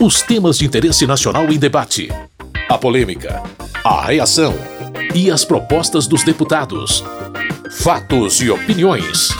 Os temas de interesse nacional em debate. A polêmica. A reação. E as propostas dos deputados. Fatos e opiniões.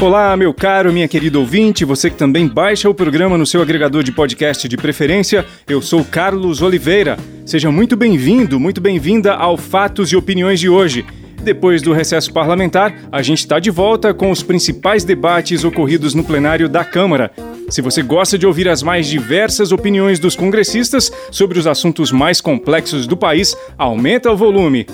Olá, meu caro, minha querida ouvinte, você que também baixa o programa no seu agregador de podcast de preferência, eu sou Carlos Oliveira. Seja muito bem-vindo, muito bem-vinda ao Fatos e Opiniões de hoje. Depois do recesso parlamentar, a gente está de volta com os principais debates ocorridos no plenário da Câmara. Se você gosta de ouvir as mais diversas opiniões dos congressistas sobre os assuntos mais complexos do país, aumenta o volume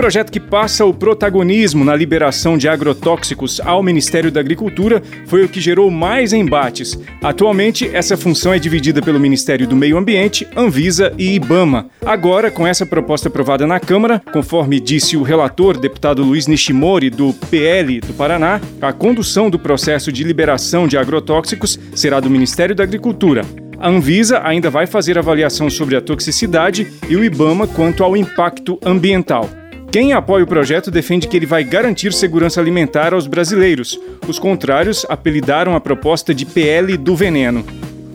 projeto que passa o protagonismo na liberação de agrotóxicos ao Ministério da Agricultura foi o que gerou mais embates. Atualmente, essa função é dividida pelo Ministério do Meio Ambiente, Anvisa e Ibama. Agora, com essa proposta aprovada na Câmara, conforme disse o relator, deputado Luiz Nishimori, do PL do Paraná, a condução do processo de liberação de agrotóxicos será do Ministério da Agricultura. A Anvisa ainda vai fazer avaliação sobre a toxicidade e o IBAMA quanto ao impacto ambiental. Quem apoia o projeto defende que ele vai garantir segurança alimentar aos brasileiros. Os contrários apelidaram a proposta de PL do veneno.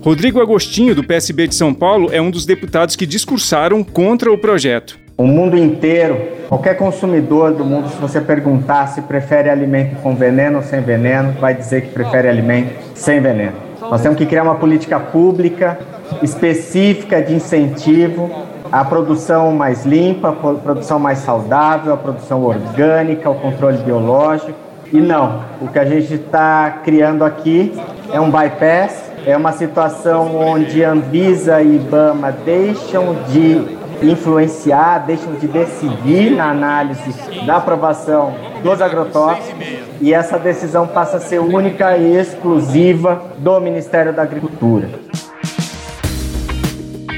Rodrigo Agostinho, do PSB de São Paulo, é um dos deputados que discursaram contra o projeto. O mundo inteiro, qualquer consumidor do mundo, se você perguntar se prefere alimento com veneno ou sem veneno, vai dizer que prefere alimento sem veneno. Nós temos que criar uma política pública específica de incentivo a produção mais limpa, a produção mais saudável, a produção orgânica, o controle biológico. E não, o que a gente está criando aqui é um bypass, é uma situação onde Anvisa e IBAMA deixam de influenciar, deixam de decidir na análise da aprovação dos agrotóxicos e essa decisão passa a ser única e exclusiva do Ministério da Agricultura.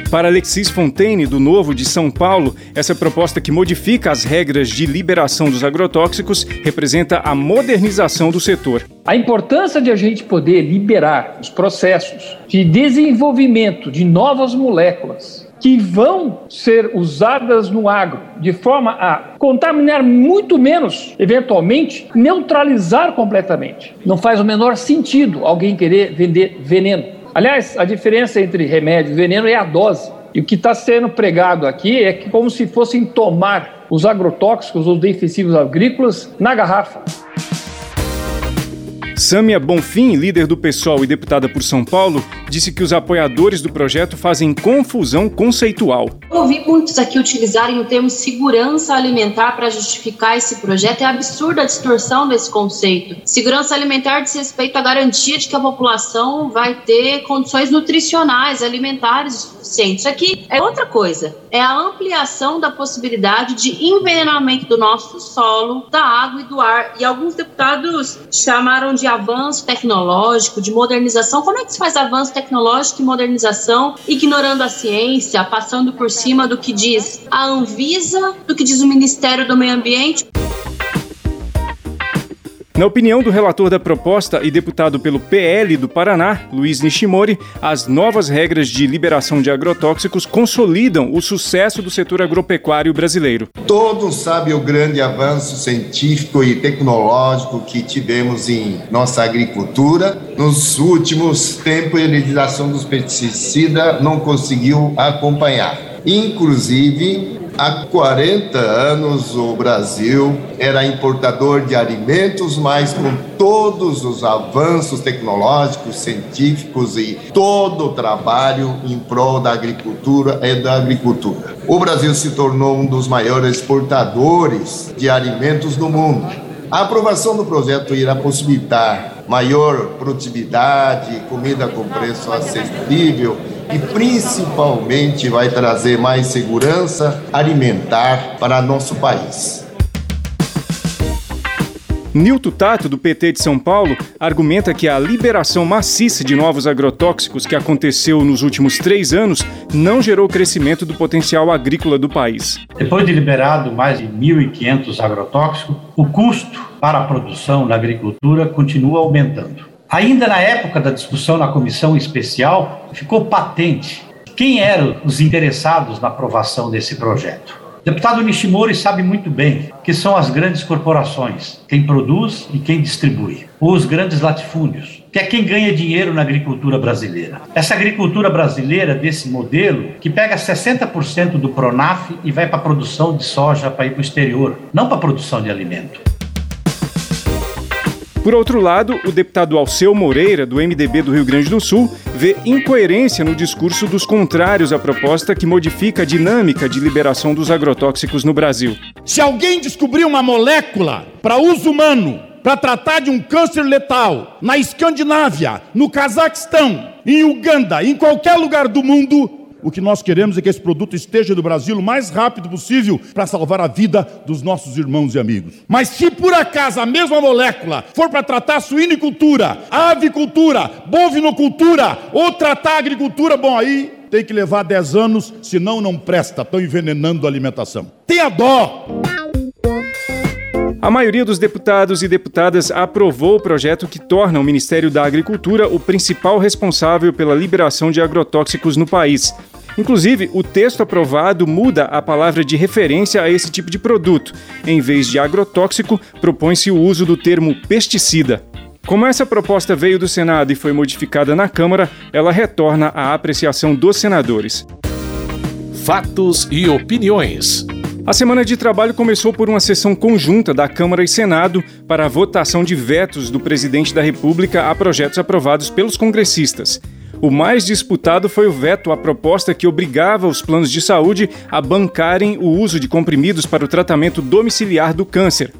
Para Alexis Fontaine, do Novo de São Paulo, essa proposta que modifica as regras de liberação dos agrotóxicos representa a modernização do setor. A importância de a gente poder liberar os processos de desenvolvimento de novas moléculas que vão ser usadas no agro de forma a contaminar muito menos, eventualmente neutralizar completamente. Não faz o menor sentido alguém querer vender veneno. Aliás, a diferença entre remédio e veneno é a dose. E o que está sendo pregado aqui é que como se fossem tomar os agrotóxicos, os defensivos agrícolas, na garrafa. Sâmia Bonfim, líder do PSOL e deputada por São Paulo, disse que os apoiadores do projeto fazem confusão conceitual. ouvi muitos aqui utilizarem o termo segurança alimentar para justificar esse projeto. É absurda a distorção desse conceito. Segurança alimentar diz respeito à garantia de que a população vai ter condições nutricionais, alimentares suficientes. Isso aqui é outra coisa. É a ampliação da possibilidade de envenenamento do nosso solo, da água e do ar. E alguns deputados chamaram de avanço tecnológico, de modernização. Como é que se faz avanço tecnológico e modernização ignorando a ciência, passando por cima do que diz a Anvisa, do que diz o Ministério do Meio Ambiente? Na opinião do relator da proposta e deputado pelo PL do Paraná, Luiz Nishimori, as novas regras de liberação de agrotóxicos consolidam o sucesso do setor agropecuário brasileiro. Todos sabem o grande avanço científico e tecnológico que tivemos em nossa agricultura. Nos últimos tempos, a legislação dos pesticidas não conseguiu acompanhar. Inclusive, Há 40 anos o Brasil era importador de alimentos, mas com todos os avanços tecnológicos, científicos e todo o trabalho em prol da agricultura e da agricultura. O Brasil se tornou um dos maiores exportadores de alimentos do mundo. A aprovação do projeto irá possibilitar maior produtividade, comida com preço acessível e principalmente vai trazer mais segurança alimentar para nosso país. Nilton Tato, do PT de São Paulo, argumenta que a liberação maciça de novos agrotóxicos que aconteceu nos últimos três anos não gerou crescimento do potencial agrícola do país. Depois de liberado mais de 1.500 agrotóxicos, o custo para a produção na agricultura continua aumentando. Ainda na época da discussão na comissão especial, ficou patente quem eram os interessados na aprovação desse projeto. deputado Nishimori sabe muito bem que são as grandes corporações, quem produz e quem distribui, os grandes latifúndios, que é quem ganha dinheiro na agricultura brasileira. Essa agricultura brasileira desse modelo que pega 60% do Pronaf e vai para a produção de soja para ir para o exterior, não para a produção de alimento. Por outro lado, o deputado Alceu Moreira, do MDB do Rio Grande do Sul, vê incoerência no discurso dos contrários à proposta que modifica a dinâmica de liberação dos agrotóxicos no Brasil. Se alguém descobrir uma molécula para uso humano, para tratar de um câncer letal, na Escandinávia, no Cazaquistão, em Uganda, em qualquer lugar do mundo, o que nós queremos é que esse produto esteja no Brasil o mais rápido possível para salvar a vida dos nossos irmãos e amigos. Mas se por acaso a mesma molécula for para tratar suinicultura, avicultura, bovinocultura ou tratar agricultura, bom, aí tem que levar 10 anos, senão não presta, estão envenenando a alimentação. Tenha dó! A maioria dos deputados e deputadas aprovou o projeto que torna o Ministério da Agricultura o principal responsável pela liberação de agrotóxicos no país. Inclusive, o texto aprovado muda a palavra de referência a esse tipo de produto. Em vez de agrotóxico, propõe-se o uso do termo pesticida. Como essa proposta veio do Senado e foi modificada na Câmara, ela retorna à apreciação dos senadores. Fatos e opiniões. A semana de trabalho começou por uma sessão conjunta da Câmara e Senado para a votação de vetos do presidente da República a projetos aprovados pelos congressistas. O mais disputado foi o veto à proposta que obrigava os planos de saúde a bancarem o uso de comprimidos para o tratamento domiciliar do câncer.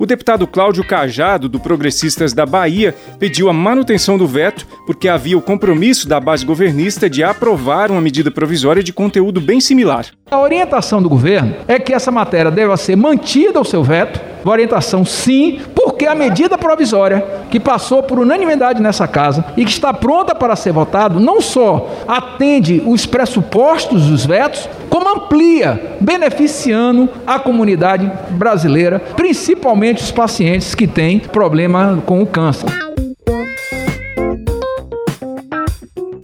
O deputado Cláudio Cajado, do Progressistas da Bahia, pediu a manutenção do veto porque havia o compromisso da base governista de aprovar uma medida provisória de conteúdo bem similar. A orientação do governo é que essa matéria deva ser mantida o seu veto. orientação sim, porque a medida provisória que passou por unanimidade nessa casa e que está pronta para ser votado não só atende os pressupostos dos vetos, como amplia, beneficiando a comunidade brasileira, principalmente os pacientes que têm problema com o câncer.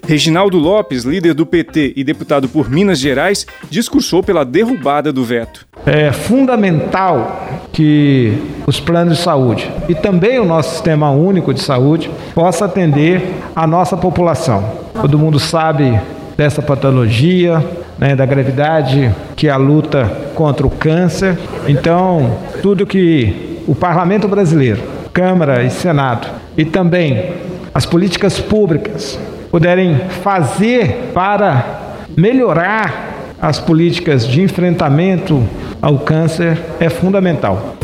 Reginaldo Lopes, líder do PT e deputado por Minas Gerais, discursou pela derrubada do veto. É fundamental que os planos de saúde e também o nosso sistema único de saúde possa atender a nossa população. Todo mundo sabe dessa patologia, né, da gravidade que é a luta contra o câncer. Então, tudo que o Parlamento brasileiro, Câmara e Senado e também as políticas públicas puderem fazer para melhorar as políticas de enfrentamento ao câncer é fundamental.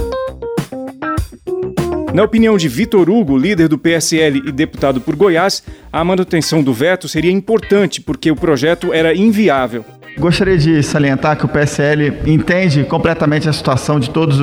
Na opinião de Vitor Hugo, líder do PSL e deputado por Goiás, a manutenção do veto seria importante porque o projeto era inviável. Gostaria de salientar que o PSL entende completamente a situação de todas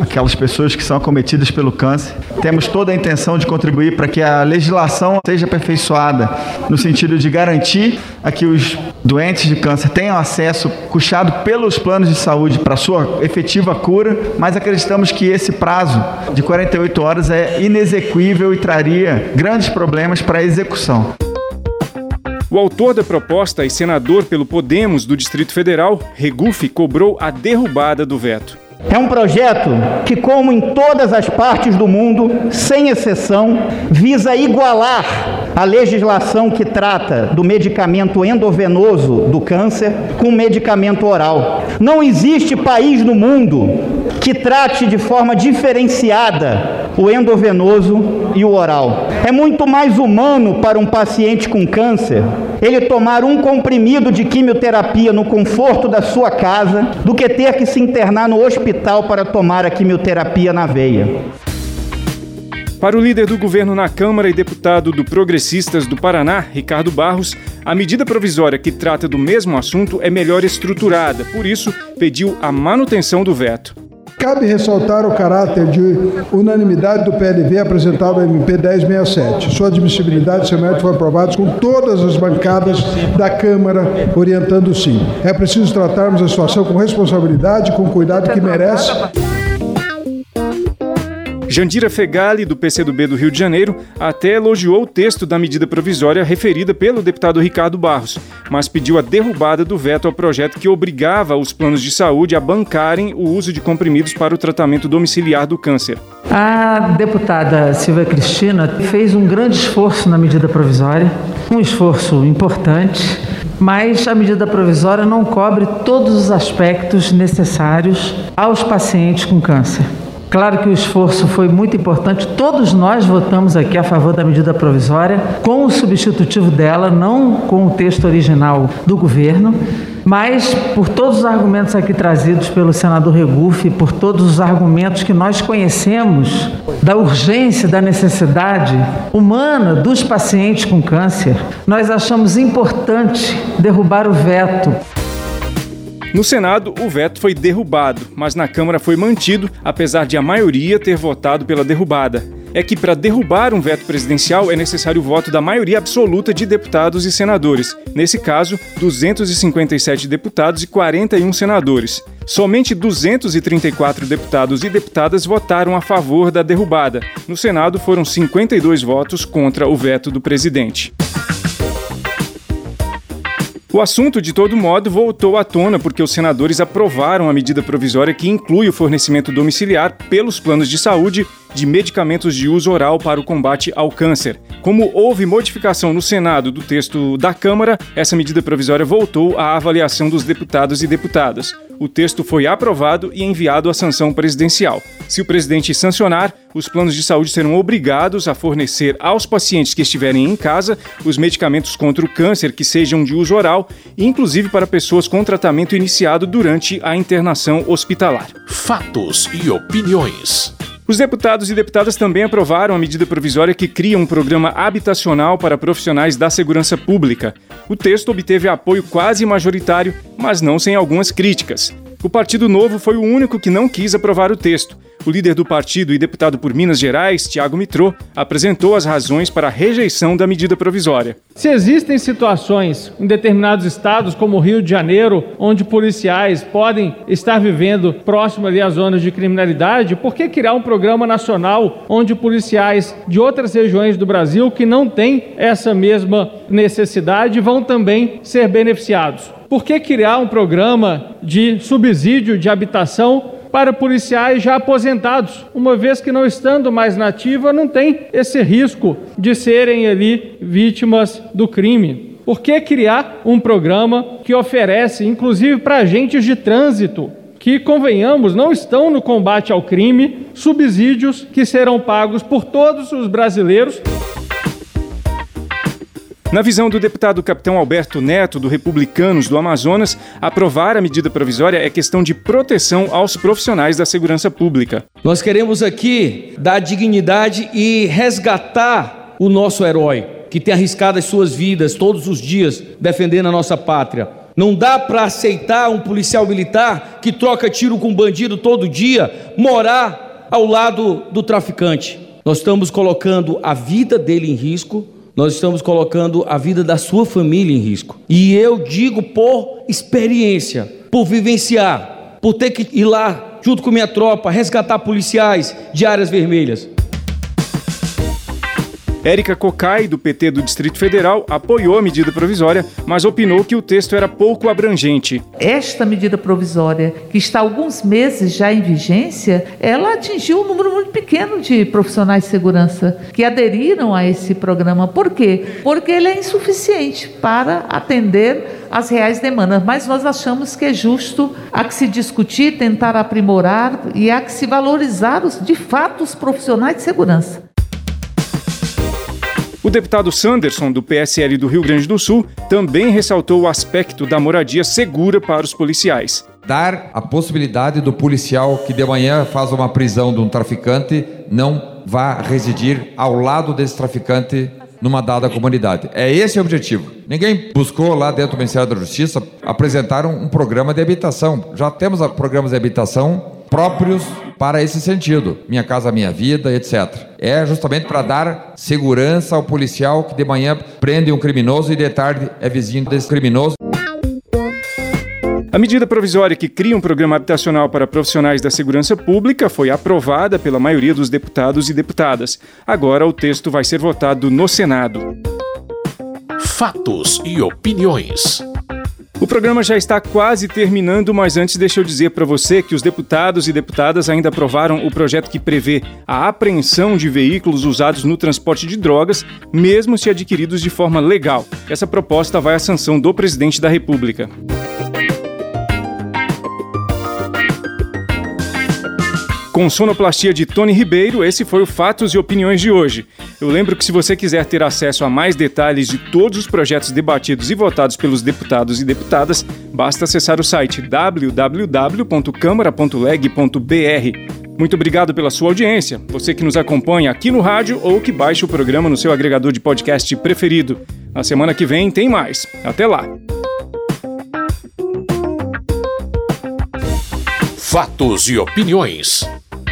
aquelas pessoas que são acometidas pelo câncer. Temos toda a intenção de contribuir para que a legislação seja aperfeiçoada no sentido de garantir a que os doentes de câncer tenham acesso custeado pelos planos de saúde para sua efetiva cura, mas acreditamos que esse prazo de 48 horas é inexequível e traria grandes problemas para a execução. O autor da proposta e senador pelo Podemos do Distrito Federal, Regufe, cobrou a derrubada do veto. É um projeto que, como em todas as partes do mundo, sem exceção, visa igualar a legislação que trata do medicamento endovenoso do câncer com medicamento oral. Não existe país no mundo que trate de forma diferenciada o endovenoso e o oral. É muito mais humano para um paciente com câncer ele tomar um comprimido de quimioterapia no conforto da sua casa do que ter que se internar no hospital para tomar a quimioterapia na veia. Para o líder do governo na Câmara e deputado do Progressistas do Paraná, Ricardo Barros, a medida provisória que trata do mesmo assunto é melhor estruturada, por isso, pediu a manutenção do veto. Cabe ressaltar o caráter de unanimidade do PLV apresentado ao MP 1067. Sua admissibilidade e seu mérito foram aprovados com todas as bancadas da Câmara orientando sim. É preciso tratarmos a situação com responsabilidade e com cuidado que merece. Jandira Fegali, do PCdoB do Rio de Janeiro, até elogiou o texto da medida provisória referida pelo deputado Ricardo Barros, mas pediu a derrubada do veto ao projeto que obrigava os planos de saúde a bancarem o uso de comprimidos para o tratamento domiciliar do câncer. A deputada Silvia Cristina fez um grande esforço na medida provisória, um esforço importante, mas a medida provisória não cobre todos os aspectos necessários aos pacientes com câncer. Claro que o esforço foi muito importante. Todos nós votamos aqui a favor da medida provisória, com o substitutivo dela, não com o texto original do governo, mas por todos os argumentos aqui trazidos pelo senador Regufe, por todos os argumentos que nós conhecemos da urgência, da necessidade humana dos pacientes com câncer, nós achamos importante derrubar o veto. No Senado, o veto foi derrubado, mas na Câmara foi mantido, apesar de a maioria ter votado pela derrubada. É que para derrubar um veto presidencial é necessário o voto da maioria absoluta de deputados e senadores. Nesse caso, 257 deputados e 41 senadores. Somente 234 deputados e deputadas votaram a favor da derrubada. No Senado, foram 52 votos contra o veto do presidente. O assunto, de todo modo, voltou à tona porque os senadores aprovaram a medida provisória que inclui o fornecimento domiciliar pelos planos de saúde de medicamentos de uso oral para o combate ao câncer. Como houve modificação no Senado do texto da Câmara, essa medida provisória voltou à avaliação dos deputados e deputadas. O texto foi aprovado e enviado à sanção presidencial. Se o presidente sancionar, os planos de saúde serão obrigados a fornecer aos pacientes que estiverem em casa os medicamentos contra o câncer que sejam de uso oral, inclusive para pessoas com tratamento iniciado durante a internação hospitalar. Fatos e opiniões. Os deputados e deputadas também aprovaram a medida provisória que cria um programa habitacional para profissionais da segurança pública. O texto obteve apoio quase majoritário, mas não sem algumas críticas. O Partido Novo foi o único que não quis aprovar o texto. O líder do partido e deputado por Minas Gerais, Tiago Mitrô, apresentou as razões para a rejeição da medida provisória. Se existem situações em determinados estados, como o Rio de Janeiro, onde policiais podem estar vivendo próximo ali às zonas de criminalidade, por que criar um programa nacional onde policiais de outras regiões do Brasil que não têm essa mesma necessidade vão também ser beneficiados? Por que criar um programa de subsídio de habitação para policiais já aposentados, uma vez que não estando mais na ativa, não tem esse risco de serem ali vítimas do crime. Por que criar um programa que oferece, inclusive para agentes de trânsito, que, convenhamos, não estão no combate ao crime, subsídios que serão pagos por todos os brasileiros? Na visão do deputado capitão Alberto Neto, do Republicanos do Amazonas, aprovar a medida provisória é questão de proteção aos profissionais da segurança pública. Nós queremos aqui dar dignidade e resgatar o nosso herói, que tem arriscado as suas vidas todos os dias defendendo a nossa pátria. Não dá para aceitar um policial militar que troca tiro com bandido todo dia morar ao lado do traficante. Nós estamos colocando a vida dele em risco nós estamos colocando a vida da sua família em risco. E eu digo por experiência, por vivenciar, por ter que ir lá junto com minha tropa resgatar policiais de áreas vermelhas. Érica Cocai, do PT do Distrito Federal, apoiou a medida provisória, mas opinou que o texto era pouco abrangente. Esta medida provisória, que está há alguns meses já em vigência, ela atingiu um número muito pequeno de profissionais de segurança que aderiram a esse programa. Por quê? Porque ele é insuficiente para atender as reais demandas, mas nós achamos que é justo a que se discutir, tentar aprimorar e a que se valorizar os, de fato os profissionais de segurança. O deputado Sanderson, do PSL do Rio Grande do Sul, também ressaltou o aspecto da moradia segura para os policiais. Dar a possibilidade do policial que de manhã faz uma prisão de um traficante não vá residir ao lado desse traficante numa dada comunidade. É esse o objetivo. Ninguém buscou lá dentro do Ministério da Justiça apresentar um, programa de habitação. Já temos programas de habitação próprios para esse sentido. Minha casa, minha vida, etc. É justamente para dar segurança ao policial que de manhã prende um criminoso e de tarde é vizinho desse criminoso. A medida provisória que cria um programa habitacional para profissionais da segurança pública foi aprovada pela maioria dos deputados e deputadas. Agora o texto vai ser votado no Senado. Fatos e opiniões. O programa já está quase terminando, mas antes deixa eu dizer para você que os deputados e deputadas ainda aprovaram o projeto que prevê a apreensão de veículos usados no transporte de drogas, mesmo se adquiridos de forma legal. Essa proposta vai à sanção do presidente da República. Com sonoplastia de Tony Ribeiro, esse foi o Fatos e Opiniões de hoje. Eu lembro que se você quiser ter acesso a mais detalhes de todos os projetos debatidos e votados pelos deputados e deputadas, basta acessar o site www.câmara.leg.br. Muito obrigado pela sua audiência, você que nos acompanha aqui no rádio ou que baixa o programa no seu agregador de podcast preferido. Na semana que vem tem mais. Até lá! Fatos e opiniões.